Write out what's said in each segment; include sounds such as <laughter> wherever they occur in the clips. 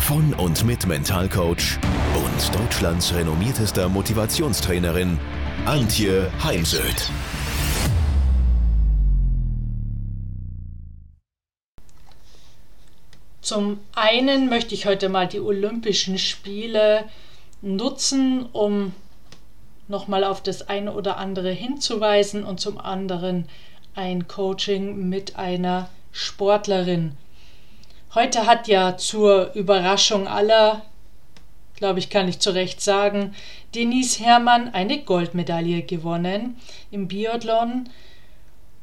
von und mit Mentalcoach und Deutschlands renommiertester Motivationstrainerin Antje Heimsöth. Zum einen möchte ich heute mal die Olympischen Spiele nutzen, um nochmal auf das eine oder andere hinzuweisen und zum anderen ein Coaching mit einer Sportlerin. Heute hat ja zur Überraschung aller, glaube ich, kann ich zu Recht sagen, Denise Herrmann eine Goldmedaille gewonnen im Biathlon.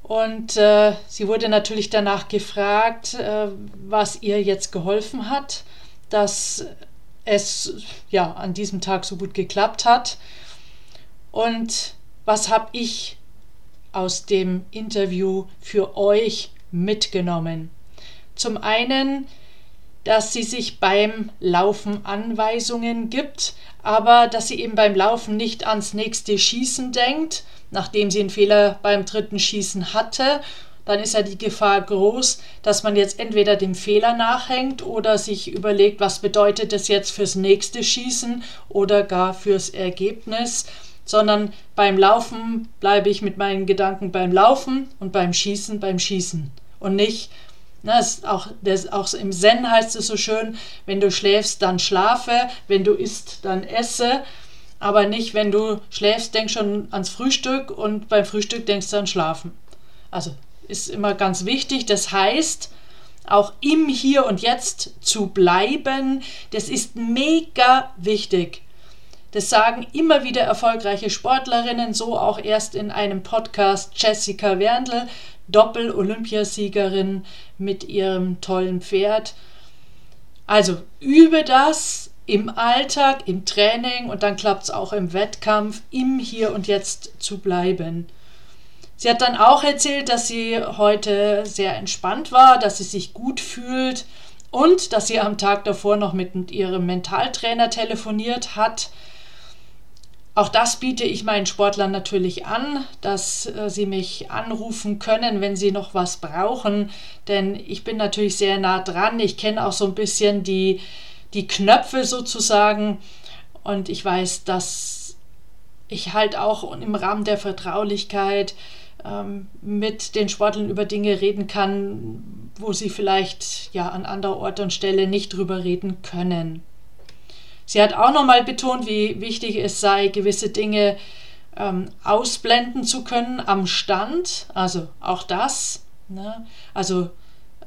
Und äh, sie wurde natürlich danach gefragt, äh, was ihr jetzt geholfen hat, dass es ja an diesem Tag so gut geklappt hat. Und was habe ich aus dem Interview für euch mitgenommen? Zum einen, dass sie sich beim Laufen Anweisungen gibt, aber dass sie eben beim Laufen nicht ans nächste Schießen denkt, nachdem sie einen Fehler beim dritten Schießen hatte, dann ist ja die Gefahr groß, dass man jetzt entweder dem Fehler nachhängt oder sich überlegt, was bedeutet das jetzt fürs nächste Schießen oder gar fürs Ergebnis, sondern beim Laufen bleibe ich mit meinen Gedanken beim Laufen und beim Schießen beim Schießen und nicht das auch, das auch im Zen heißt es so schön, wenn du schläfst, dann schlafe, wenn du isst, dann esse aber nicht, wenn du schläfst, denk schon ans Frühstück und beim Frühstück denkst du an Schlafen. Also ist immer ganz wichtig. Das heißt, auch im Hier und Jetzt zu bleiben, das ist mega wichtig. Das sagen immer wieder erfolgreiche Sportlerinnen, so auch erst in einem Podcast Jessica Werndl, Doppel-Olympiasiegerin mit ihrem tollen Pferd. Also übe das, im Alltag, im Training und dann klappt es auch im Wettkampf, im Hier und Jetzt zu bleiben. Sie hat dann auch erzählt, dass sie heute sehr entspannt war, dass sie sich gut fühlt und dass sie am Tag davor noch mit ihrem Mentaltrainer telefoniert hat. Auch das biete ich meinen Sportlern natürlich an, dass äh, sie mich anrufen können, wenn sie noch was brauchen, denn ich bin natürlich sehr nah dran. Ich kenne auch so ein bisschen die die Knöpfe sozusagen. Und ich weiß, dass ich halt auch im Rahmen der Vertraulichkeit ähm, mit den Sportlern über Dinge reden kann, wo sie vielleicht ja an anderer Ort und Stelle nicht drüber reden können. Sie hat auch nochmal betont, wie wichtig es sei, gewisse Dinge ähm, ausblenden zu können am Stand. Also auch das. Ne? Also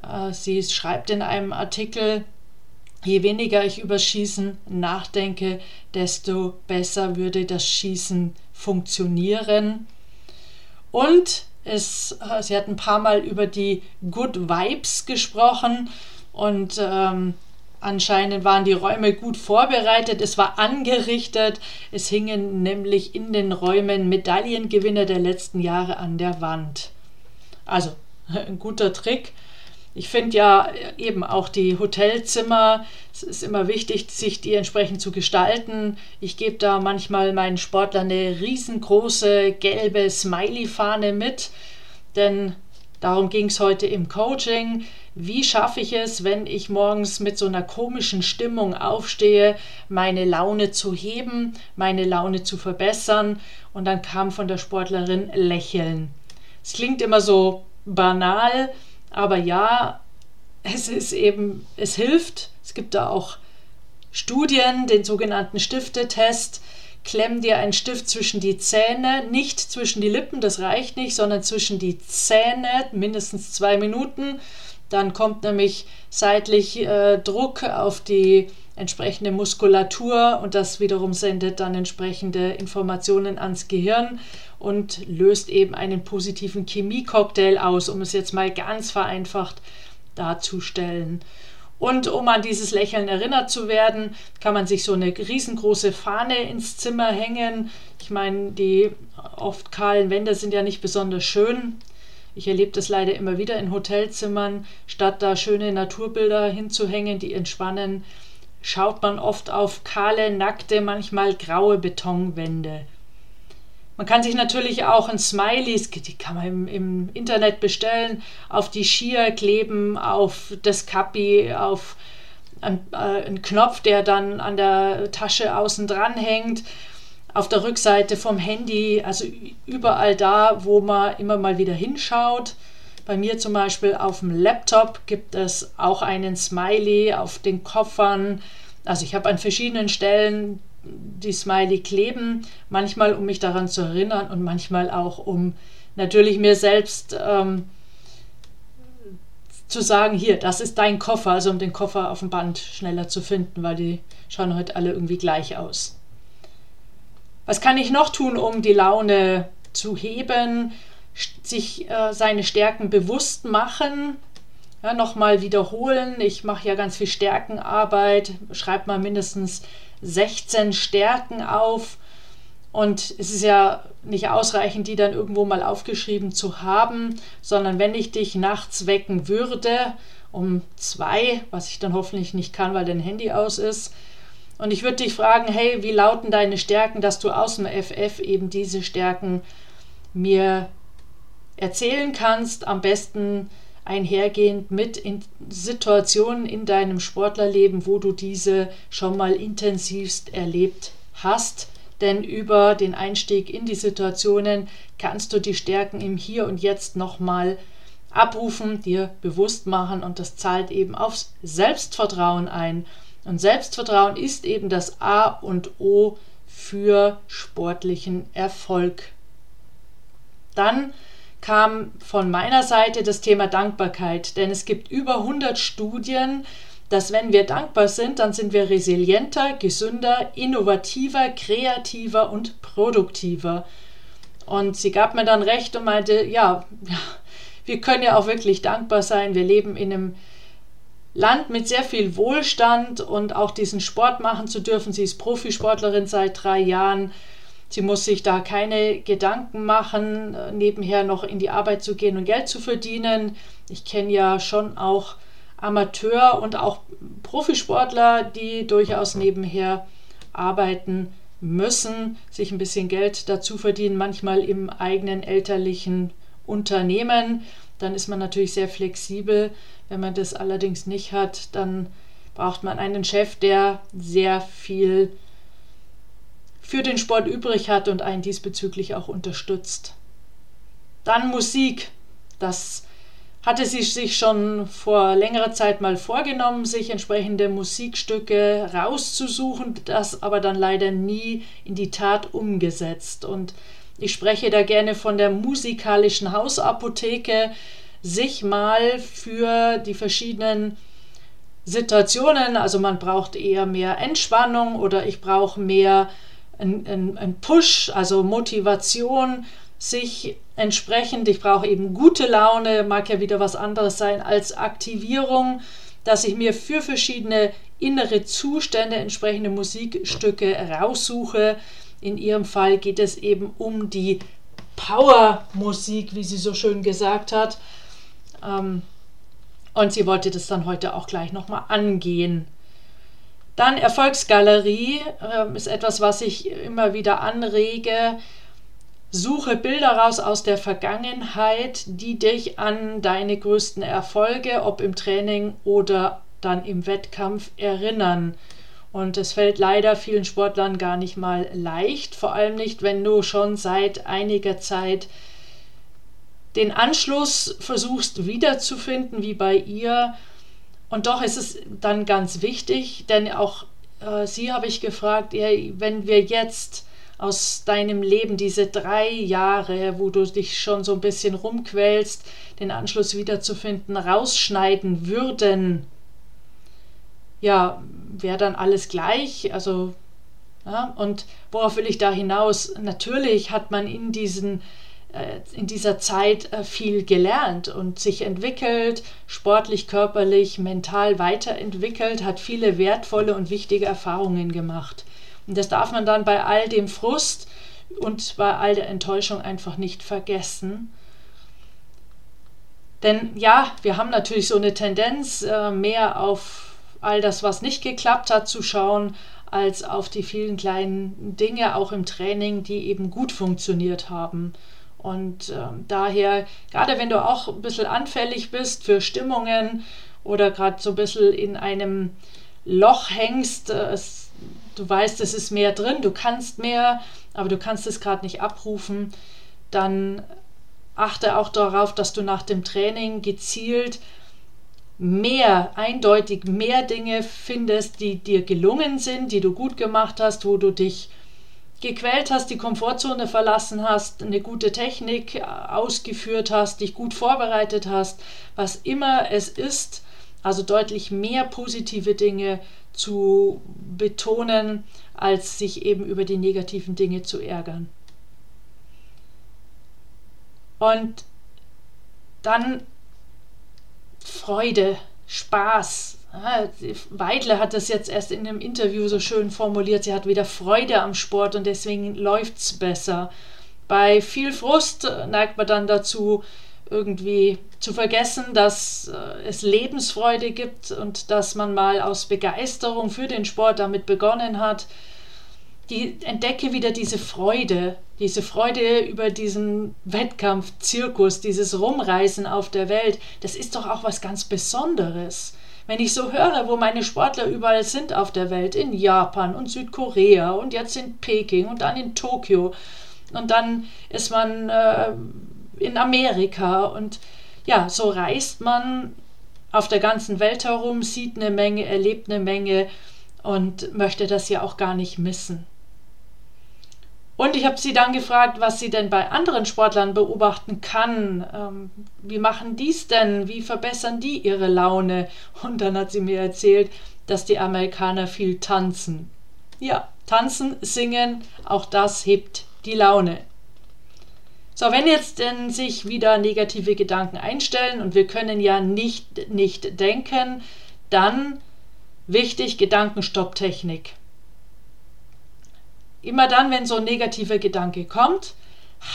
äh, sie schreibt in einem Artikel, Je weniger ich über Schießen nachdenke, desto besser würde das Schießen funktionieren. Und es, sie hat ein paar Mal über die Good Vibes gesprochen und ähm, anscheinend waren die Räume gut vorbereitet. Es war angerichtet. Es hingen nämlich in den Räumen Medaillengewinner der letzten Jahre an der Wand. Also <laughs> ein guter Trick. Ich finde ja eben auch die Hotelzimmer, es ist immer wichtig, sich die entsprechend zu gestalten. Ich gebe da manchmal meinen Sportlern eine riesengroße gelbe Smiley-Fahne mit, denn darum ging es heute im Coaching. Wie schaffe ich es, wenn ich morgens mit so einer komischen Stimmung aufstehe, meine Laune zu heben, meine Laune zu verbessern? Und dann kam von der Sportlerin Lächeln. Es klingt immer so banal, aber ja, es ist eben, es hilft. Es gibt da auch Studien, den sogenannten Stiftetest. Klemm dir einen Stift zwischen die Zähne, nicht zwischen die Lippen, das reicht nicht, sondern zwischen die Zähne, mindestens zwei Minuten. Dann kommt nämlich seitlich äh, Druck auf die entsprechende Muskulatur und das wiederum sendet dann entsprechende Informationen ans Gehirn und löst eben einen positiven Chemiecocktail aus, um es jetzt mal ganz vereinfacht darzustellen. Und um an dieses Lächeln erinnert zu werden, kann man sich so eine riesengroße Fahne ins Zimmer hängen. Ich meine, die oft kahlen Wände sind ja nicht besonders schön. Ich erlebe das leider immer wieder in Hotelzimmern. Statt da schöne Naturbilder hinzuhängen, die entspannen, schaut man oft auf kahle, nackte, manchmal graue Betonwände. Man kann sich natürlich auch ein Smileys, die kann man im, im Internet bestellen, auf die Skier kleben, auf das Kappi, auf einen, äh, einen Knopf, der dann an der Tasche außen dran hängt, auf der Rückseite vom Handy, also überall da, wo man immer mal wieder hinschaut. Bei mir zum Beispiel auf dem Laptop gibt es auch einen Smiley auf den Koffern. Also ich habe an verschiedenen Stellen die Smiley kleben, manchmal um mich daran zu erinnern und manchmal auch um natürlich mir selbst ähm, zu sagen, hier, das ist dein Koffer, also um den Koffer auf dem Band schneller zu finden, weil die schauen heute alle irgendwie gleich aus. Was kann ich noch tun, um die Laune zu heben, sich äh, seine Stärken bewusst machen, ja, nochmal wiederholen. Ich mache ja ganz viel Stärkenarbeit, schreibe mal mindestens 16 Stärken auf. Und es ist ja nicht ausreichend, die dann irgendwo mal aufgeschrieben zu haben, sondern wenn ich dich nachts wecken würde, um zwei, was ich dann hoffentlich nicht kann, weil dein Handy aus ist, und ich würde dich fragen, hey, wie lauten deine Stärken, dass du aus dem FF eben diese Stärken mir erzählen kannst, am besten einhergehend mit in Situationen in deinem Sportlerleben, wo du diese schon mal intensivst erlebt hast. Denn über den Einstieg in die Situationen kannst du die Stärken im Hier und Jetzt nochmal abrufen, dir bewusst machen und das zahlt eben aufs Selbstvertrauen ein. Und Selbstvertrauen ist eben das A und O für sportlichen Erfolg. Dann kam von meiner Seite das Thema Dankbarkeit, denn es gibt über 100 Studien, dass wenn wir dankbar sind, dann sind wir resilienter, gesünder, innovativer, kreativer und produktiver. Und sie gab mir dann recht und meinte, ja, wir können ja auch wirklich dankbar sein. Wir leben in einem Land mit sehr viel Wohlstand und auch diesen Sport machen zu dürfen. Sie ist Profisportlerin seit drei Jahren Sie muss sich da keine Gedanken machen, äh, nebenher noch in die Arbeit zu gehen und Geld zu verdienen. Ich kenne ja schon auch Amateur- und auch Profisportler, die durchaus nebenher arbeiten müssen, sich ein bisschen Geld dazu verdienen, manchmal im eigenen elterlichen Unternehmen. Dann ist man natürlich sehr flexibel. Wenn man das allerdings nicht hat, dann braucht man einen Chef, der sehr viel für den Sport übrig hat und einen diesbezüglich auch unterstützt. Dann Musik. Das hatte sie sich schon vor längerer Zeit mal vorgenommen, sich entsprechende Musikstücke rauszusuchen, das aber dann leider nie in die Tat umgesetzt. Und ich spreche da gerne von der musikalischen Hausapotheke, sich mal für die verschiedenen Situationen, also man braucht eher mehr Entspannung oder ich brauche mehr ein, ein, ein Push, also Motivation, sich entsprechend, ich brauche eben gute Laune, mag ja wieder was anderes sein als Aktivierung, dass ich mir für verschiedene innere Zustände entsprechende Musikstücke raussuche. In ihrem Fall geht es eben um die Power-Musik, wie sie so schön gesagt hat. Ähm, und sie wollte das dann heute auch gleich nochmal angehen. Dann Erfolgsgalerie äh, ist etwas, was ich immer wieder anrege. Suche Bilder raus aus der Vergangenheit, die dich an deine größten Erfolge, ob im Training oder dann im Wettkampf, erinnern. Und es fällt leider vielen Sportlern gar nicht mal leicht, vor allem nicht, wenn du schon seit einiger Zeit den Anschluss versuchst wiederzufinden, wie bei ihr, und doch ist es dann ganz wichtig, denn auch äh, Sie habe ich gefragt, ey, wenn wir jetzt aus deinem Leben diese drei Jahre, wo du dich schon so ein bisschen rumquälst, den Anschluss wiederzufinden, rausschneiden würden, ja, wäre dann alles gleich. Also, ja, und worauf will ich da hinaus? Natürlich hat man in diesen in dieser Zeit äh, viel gelernt und sich entwickelt, sportlich, körperlich, mental weiterentwickelt, hat viele wertvolle und wichtige Erfahrungen gemacht. Und das darf man dann bei all dem Frust und bei all der Enttäuschung einfach nicht vergessen. Denn ja, wir haben natürlich so eine Tendenz, äh, mehr auf all das, was nicht geklappt hat, zu schauen, als auf die vielen kleinen Dinge auch im Training, die eben gut funktioniert haben. Und äh, daher, gerade wenn du auch ein bisschen anfällig bist für Stimmungen oder gerade so ein bisschen in einem Loch hängst, äh, es, du weißt, es ist mehr drin, du kannst mehr, aber du kannst es gerade nicht abrufen, dann achte auch darauf, dass du nach dem Training gezielt mehr, eindeutig mehr Dinge findest, die dir gelungen sind, die du gut gemacht hast, wo du dich gequält hast, die Komfortzone verlassen hast, eine gute Technik ausgeführt hast, dich gut vorbereitet hast, was immer es ist, also deutlich mehr positive Dinge zu betonen, als sich eben über die negativen Dinge zu ärgern. Und dann Freude, Spaß. Weidle hat das jetzt erst in einem Interview so schön formuliert. Sie hat wieder Freude am Sport und deswegen läuft es besser. Bei viel Frust neigt man dann dazu, irgendwie zu vergessen, dass äh, es Lebensfreude gibt und dass man mal aus Begeisterung für den Sport damit begonnen hat. Die entdecke wieder diese Freude, diese Freude über diesen Wettkampf, Zirkus, dieses Rumreisen auf der Welt, das ist doch auch was ganz Besonderes. Wenn ich so höre, wo meine Sportler überall sind auf der Welt, in Japan und Südkorea und jetzt in Peking und dann in Tokio und dann ist man äh, in Amerika und ja, so reist man auf der ganzen Welt herum, sieht eine Menge, erlebt eine Menge und möchte das ja auch gar nicht missen. Und ich habe sie dann gefragt, was sie denn bei anderen Sportlern beobachten kann. Ähm, wie machen die es denn? Wie verbessern die ihre Laune? Und dann hat sie mir erzählt, dass die Amerikaner viel tanzen. Ja, tanzen, singen, auch das hebt die Laune. So, wenn jetzt denn sich wieder negative Gedanken einstellen und wir können ja nicht nicht denken, dann wichtig Gedankenstopptechnik. Immer dann, wenn so ein negativer Gedanke kommt,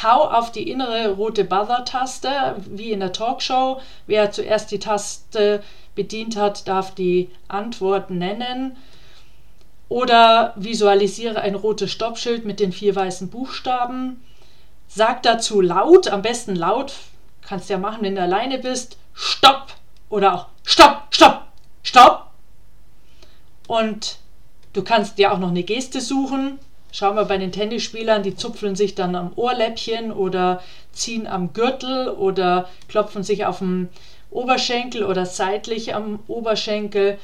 hau auf die innere rote Buzzer-Taste, wie in der Talkshow. Wer zuerst die Taste bedient hat, darf die Antwort nennen. Oder visualisiere ein rotes Stoppschild mit den vier weißen Buchstaben. Sag dazu laut, am besten laut, kannst ja machen, wenn du alleine bist, Stopp! Oder auch Stopp, Stopp, Stopp! Und du kannst dir auch noch eine Geste suchen, Schauen wir bei den Tennisspielern, die zupfeln sich dann am Ohrläppchen oder ziehen am Gürtel oder klopfen sich auf dem Oberschenkel oder seitlich am Oberschenkel.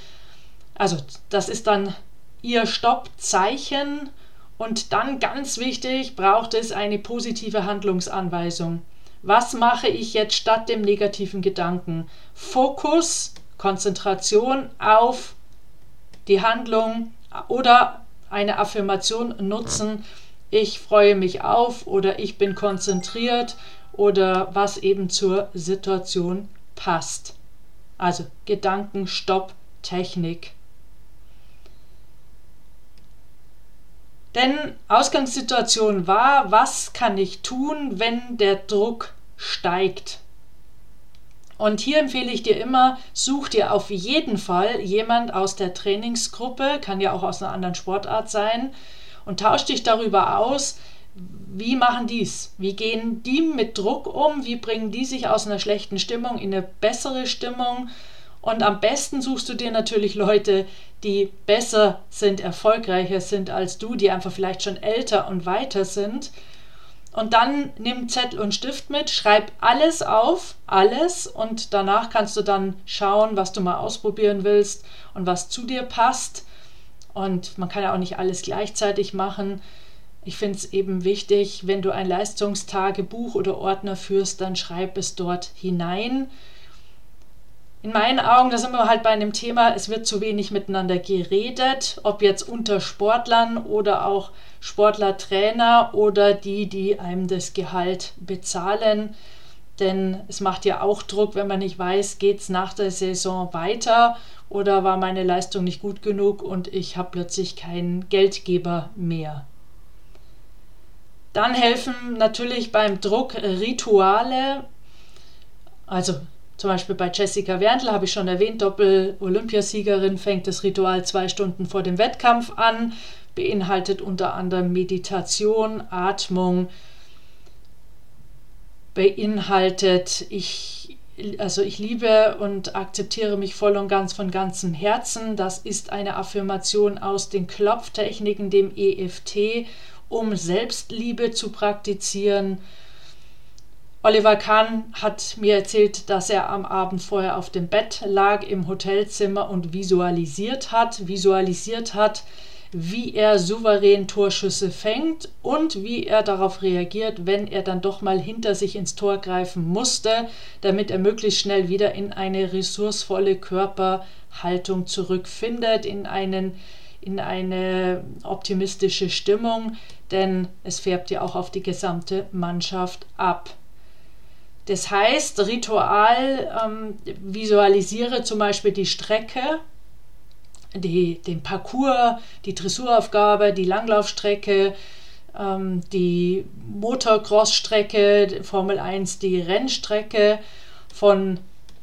Also das ist dann ihr Stoppzeichen. Und dann ganz wichtig, braucht es eine positive Handlungsanweisung. Was mache ich jetzt statt dem negativen Gedanken? Fokus, Konzentration auf die Handlung oder eine Affirmation nutzen, ich freue mich auf oder ich bin konzentriert oder was eben zur Situation passt. Also Gedankenstopp, Technik. Denn Ausgangssituation war, was kann ich tun, wenn der Druck steigt? Und hier empfehle ich dir immer, such dir auf jeden Fall jemand aus der Trainingsgruppe, kann ja auch aus einer anderen Sportart sein, und tausch dich darüber aus, wie machen dies? Wie gehen die mit Druck um? Wie bringen die sich aus einer schlechten Stimmung in eine bessere Stimmung? Und am besten suchst du dir natürlich Leute, die besser sind, erfolgreicher sind als du, die einfach vielleicht schon älter und weiter sind und dann nimm Zettel und Stift mit, schreib alles auf, alles und danach kannst du dann schauen, was du mal ausprobieren willst und was zu dir passt. Und man kann ja auch nicht alles gleichzeitig machen. Ich finde es eben wichtig, wenn du ein Leistungstagebuch oder Ordner führst, dann schreib es dort hinein. In meinen Augen, da sind wir halt bei einem Thema, es wird zu wenig miteinander geredet, ob jetzt unter Sportlern oder auch Sportlertrainer oder die, die einem das Gehalt bezahlen. Denn es macht ja auch Druck, wenn man nicht weiß, geht es nach der Saison weiter oder war meine Leistung nicht gut genug und ich habe plötzlich keinen Geldgeber mehr. Dann helfen natürlich beim Druck Rituale. Also zum Beispiel bei Jessica Werndl habe ich schon erwähnt, Doppel-Olympiasiegerin fängt das Ritual zwei Stunden vor dem Wettkampf an, beinhaltet unter anderem Meditation, Atmung, beinhaltet, ich, also ich liebe und akzeptiere mich voll und ganz von ganzem Herzen. Das ist eine Affirmation aus den Klopftechniken, dem EFT, um Selbstliebe zu praktizieren. Oliver Kahn hat mir erzählt, dass er am Abend vorher auf dem Bett lag im Hotelzimmer und visualisiert hat, visualisiert hat, wie er souverän Torschüsse fängt und wie er darauf reagiert, wenn er dann doch mal hinter sich ins Tor greifen musste, damit er möglichst schnell wieder in eine ressourcevolle Körperhaltung zurückfindet, in, einen, in eine optimistische Stimmung, denn es färbt ja auch auf die gesamte Mannschaft ab. Das heißt, Ritual ähm, visualisiere zum Beispiel die Strecke, die, den Parcours, die Dressuraufgabe, die Langlaufstrecke, ähm, die Motocross-Strecke, Formel 1, die Rennstrecke von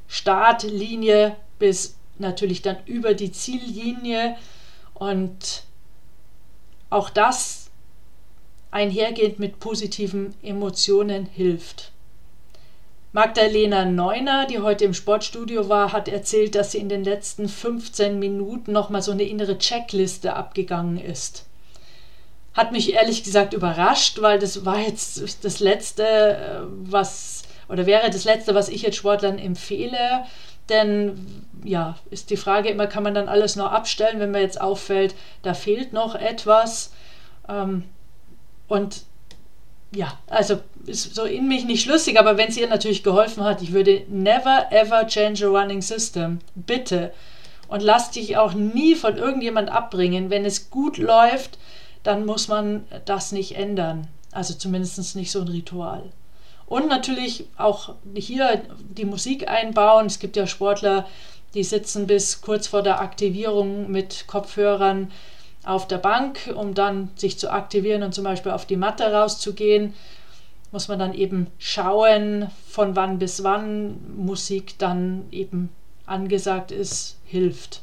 Startlinie bis natürlich dann über die Ziellinie und auch das einhergehend mit positiven Emotionen hilft. Magdalena Neuner, die heute im Sportstudio war, hat erzählt, dass sie in den letzten 15 Minuten nochmal so eine innere Checkliste abgegangen ist. Hat mich ehrlich gesagt überrascht, weil das war jetzt das Letzte, äh, was, oder wäre das Letzte, was ich jetzt Sportlern empfehle. Denn ja, ist die Frage immer, kann man dann alles noch abstellen, wenn mir jetzt auffällt, da fehlt noch etwas. Ähm, und ja, also ist so in mich nicht schlüssig, aber wenn es ihr natürlich geholfen hat, ich würde never ever change a running system. Bitte. Und lass dich auch nie von irgendjemand abbringen. Wenn es gut läuft, dann muss man das nicht ändern. Also zumindest nicht so ein Ritual. Und natürlich auch hier die Musik einbauen. Es gibt ja Sportler, die sitzen bis kurz vor der Aktivierung mit Kopfhörern auf der Bank, um dann sich zu aktivieren und zum Beispiel auf die Matte rauszugehen, muss man dann eben schauen, von wann bis wann Musik dann eben angesagt ist, hilft.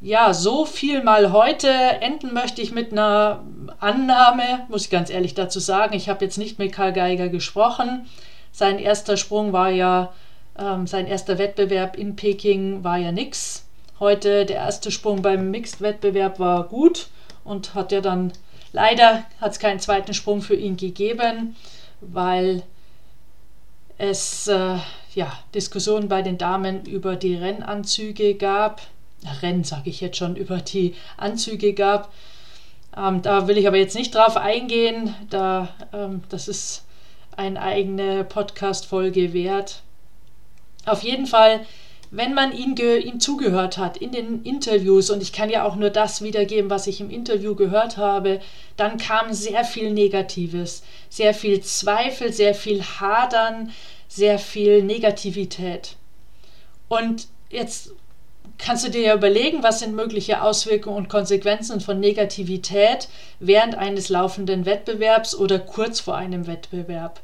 Ja, so viel mal heute. Enden möchte ich mit einer Annahme, muss ich ganz ehrlich dazu sagen. Ich habe jetzt nicht mit Karl Geiger gesprochen. Sein erster Sprung war ja, ähm, sein erster Wettbewerb in Peking war ja nichts. Heute der erste Sprung beim Mixed-Wettbewerb war gut und hat ja dann leider hat es keinen zweiten Sprung für ihn gegeben, weil es äh, ja, Diskussionen bei den Damen über die Rennanzüge gab. Rennen sage ich jetzt schon, über die Anzüge gab. Ähm, da will ich aber jetzt nicht drauf eingehen. Da, ähm, das ist eine eigene Podcast-Folge wert. Auf jeden Fall wenn man ihm, ihm zugehört hat in den Interviews, und ich kann ja auch nur das wiedergeben, was ich im Interview gehört habe, dann kam sehr viel Negatives, sehr viel Zweifel, sehr viel Hadern, sehr viel Negativität. Und jetzt kannst du dir ja überlegen, was sind mögliche Auswirkungen und Konsequenzen von Negativität während eines laufenden Wettbewerbs oder kurz vor einem Wettbewerb.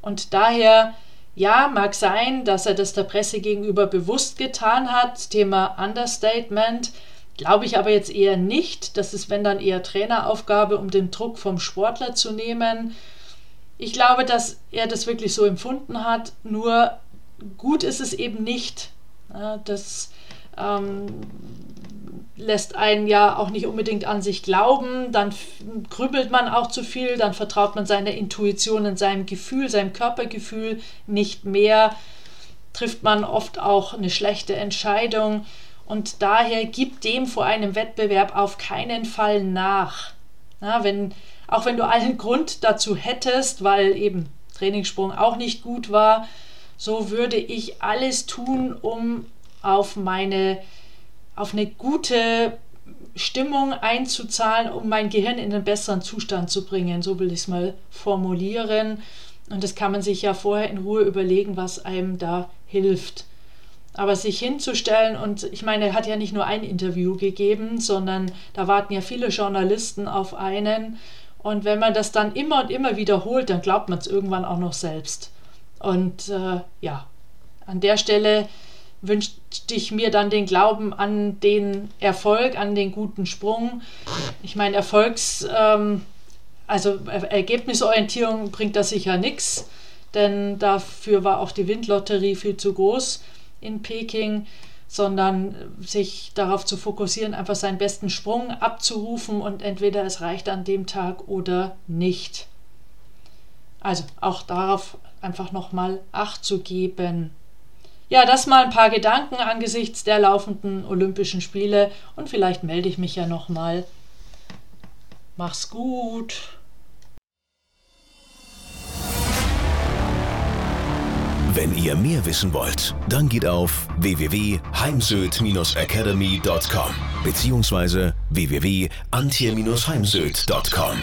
Und daher ja, mag sein, dass er das der Presse gegenüber bewusst getan hat. Thema Understatement. Glaube ich aber jetzt eher nicht. Das ist, wenn dann eher Traineraufgabe, um den Druck vom Sportler zu nehmen. Ich glaube, dass er das wirklich so empfunden hat. Nur gut ist es eben nicht. Das ähm, lässt einen ja auch nicht unbedingt an sich glauben, dann grübelt man auch zu viel, dann vertraut man seiner Intuition und seinem Gefühl, seinem Körpergefühl nicht mehr, trifft man oft auch eine schlechte Entscheidung und daher gibt dem vor einem Wettbewerb auf keinen Fall nach. Ja, wenn, auch wenn du allen Grund dazu hättest, weil eben Trainingssprung auch nicht gut war, so würde ich alles tun, um auf meine, auf eine gute Stimmung einzuzahlen, um mein Gehirn in einen besseren Zustand zu bringen. So will ich es mal formulieren. Und das kann man sich ja vorher in Ruhe überlegen, was einem da hilft. Aber sich hinzustellen und ich meine, er hat ja nicht nur ein Interview gegeben, sondern da warten ja viele Journalisten auf einen. Und wenn man das dann immer und immer wiederholt, dann glaubt man es irgendwann auch noch selbst. Und äh, ja, an der Stelle wünschte ich mir dann den Glauben an den Erfolg, an den guten Sprung. Ich meine, Erfolgs, ähm, also Ergebnisorientierung bringt das sicher nichts, denn dafür war auch die Windlotterie viel zu groß in Peking, sondern sich darauf zu fokussieren, einfach seinen besten Sprung abzurufen und entweder es reicht an dem Tag oder nicht. Also auch darauf einfach nochmal Acht zu geben. Ja, das mal ein paar Gedanken angesichts der laufenden Olympischen Spiele und vielleicht melde ich mich ja nochmal. Mach's gut. Wenn ihr mehr wissen wollt, dann geht auf www.heimsöd-academy.com bzw. www.antje-heimsöd.com.